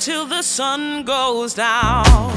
Until the sun goes down.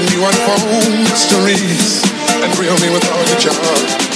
and you unfold mysteries and thrill me with all your charms.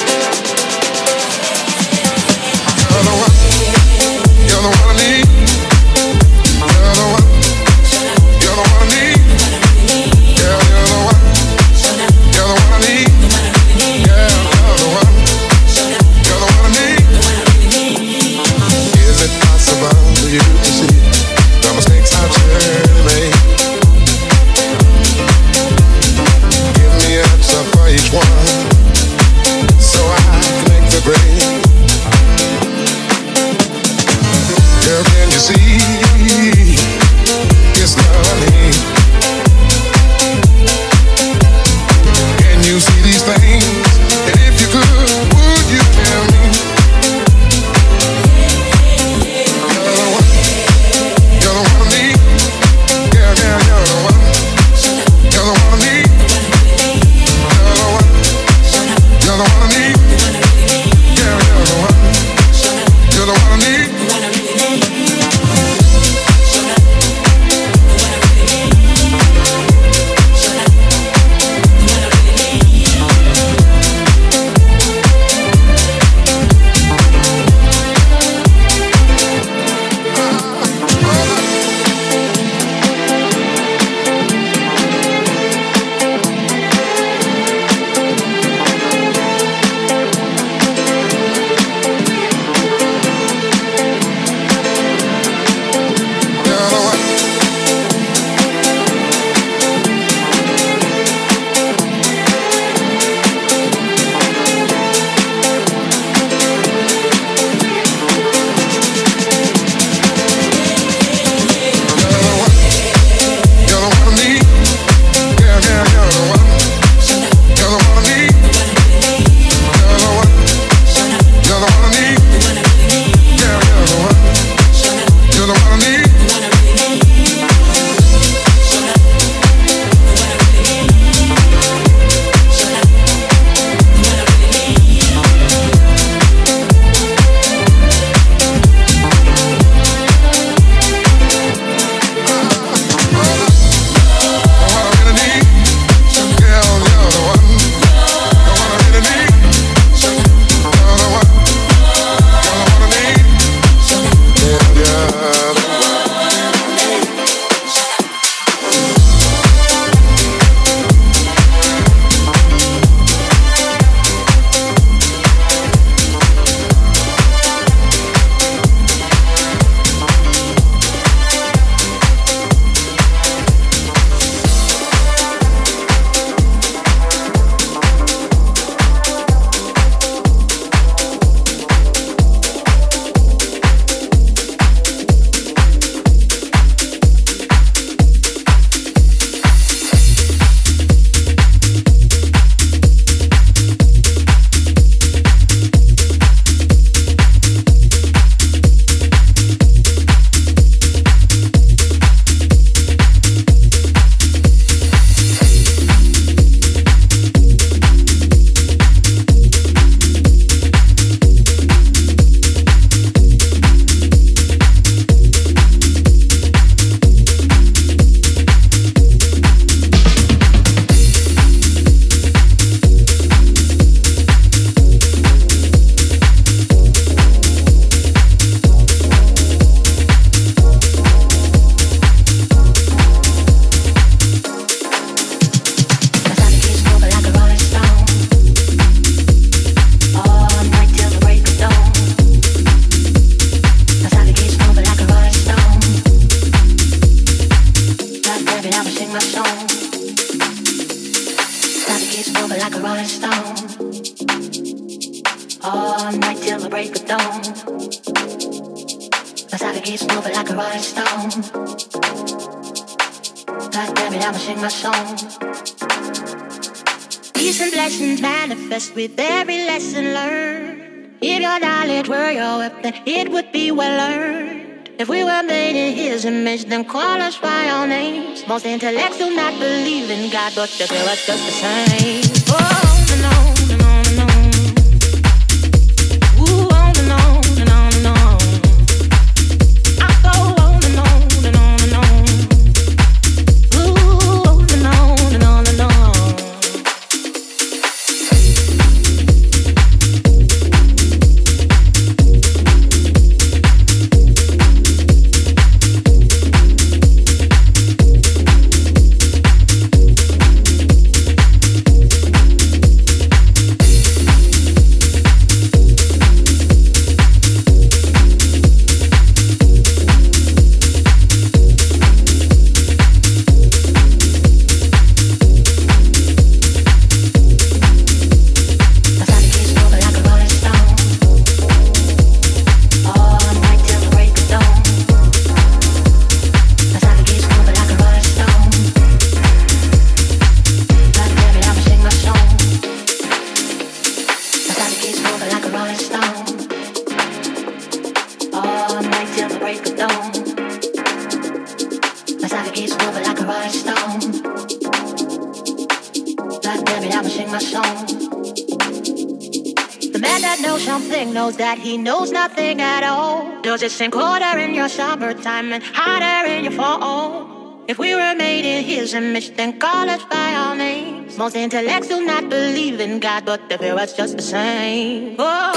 Most intellects do not believe in God, but they feel us just the same. Does it sink colder in your summertime and hotter in your fall? If we were made in his image, then call us by our names. Most intellects do not believe in God, but they feel us just the same. Oh,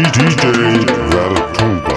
If you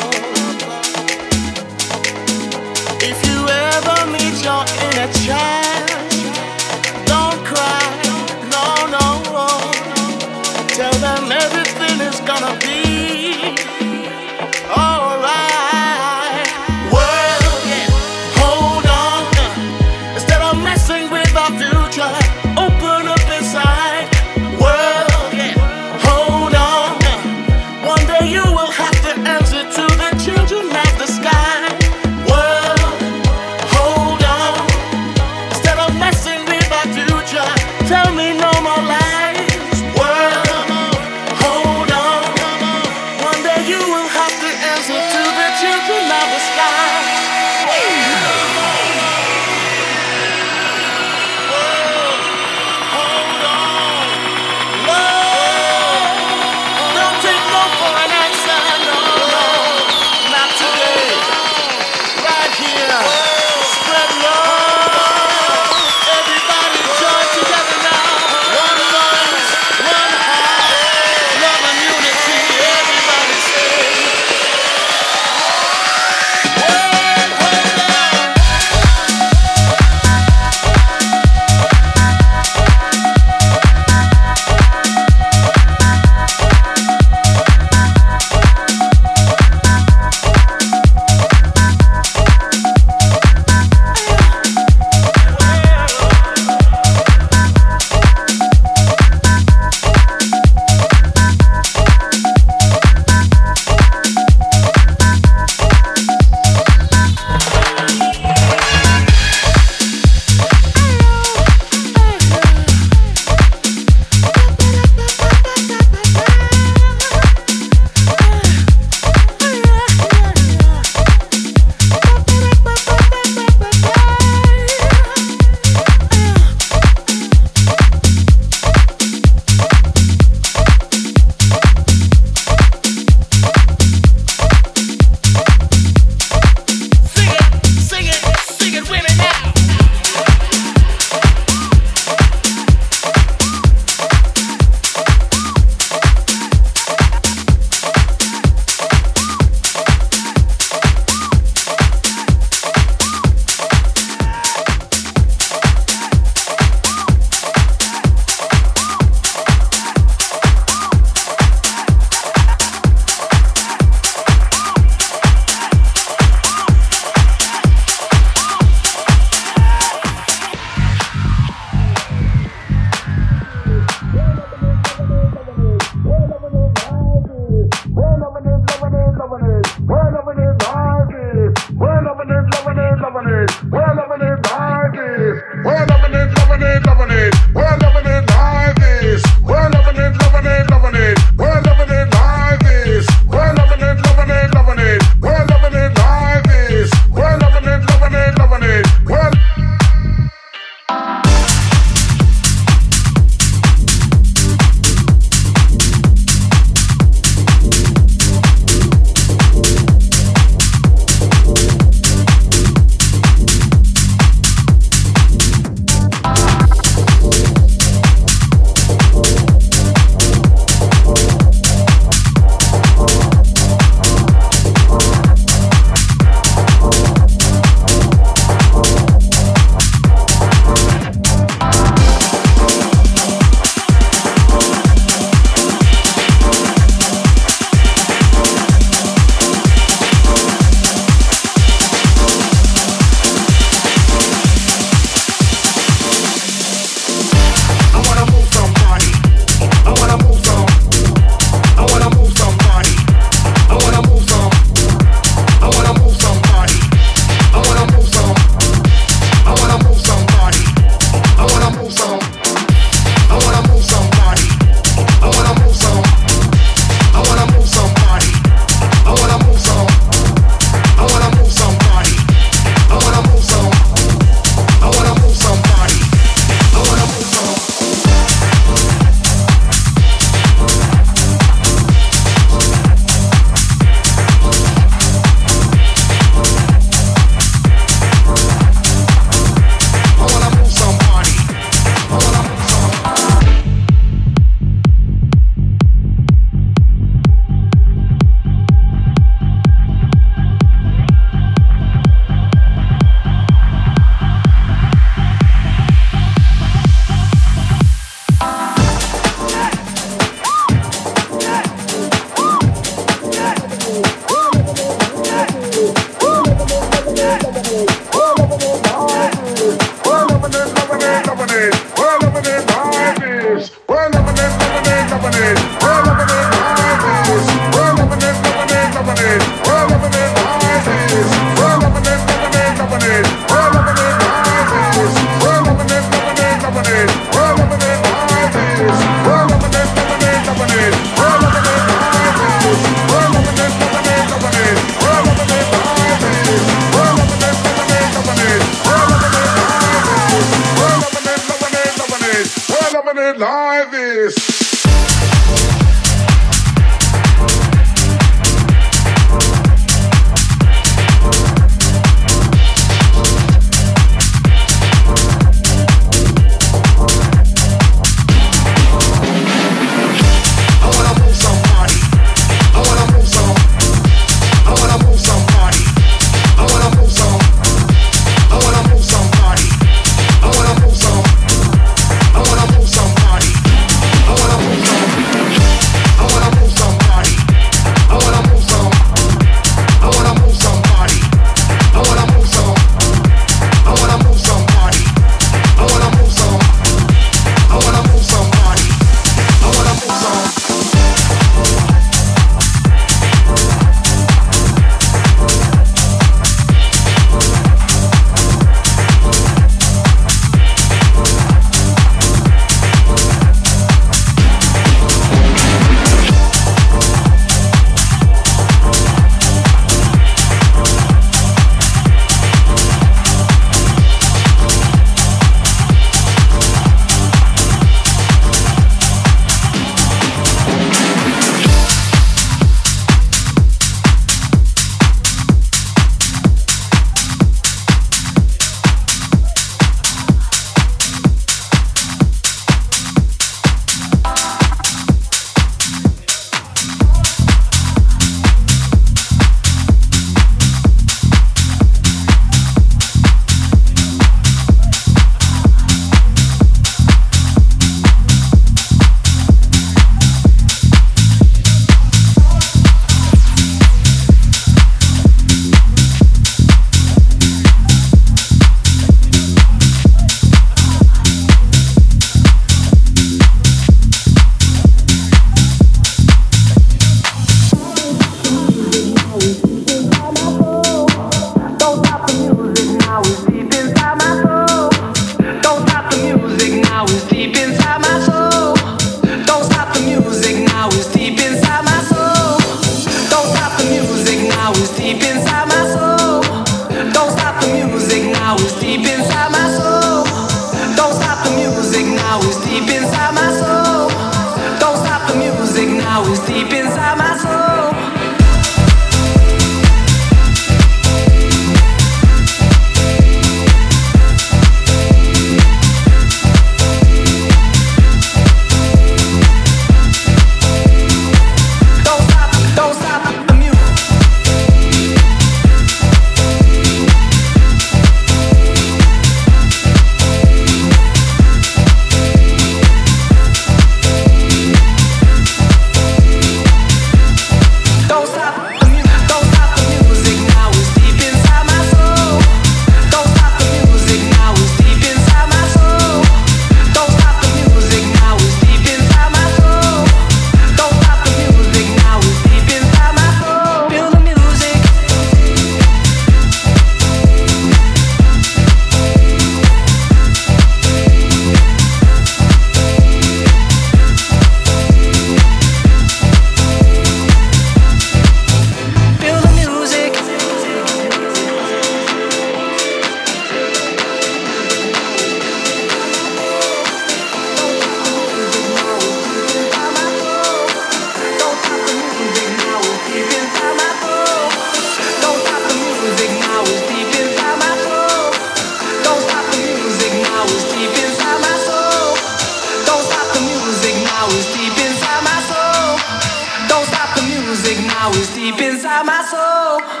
now is deep inside my soul.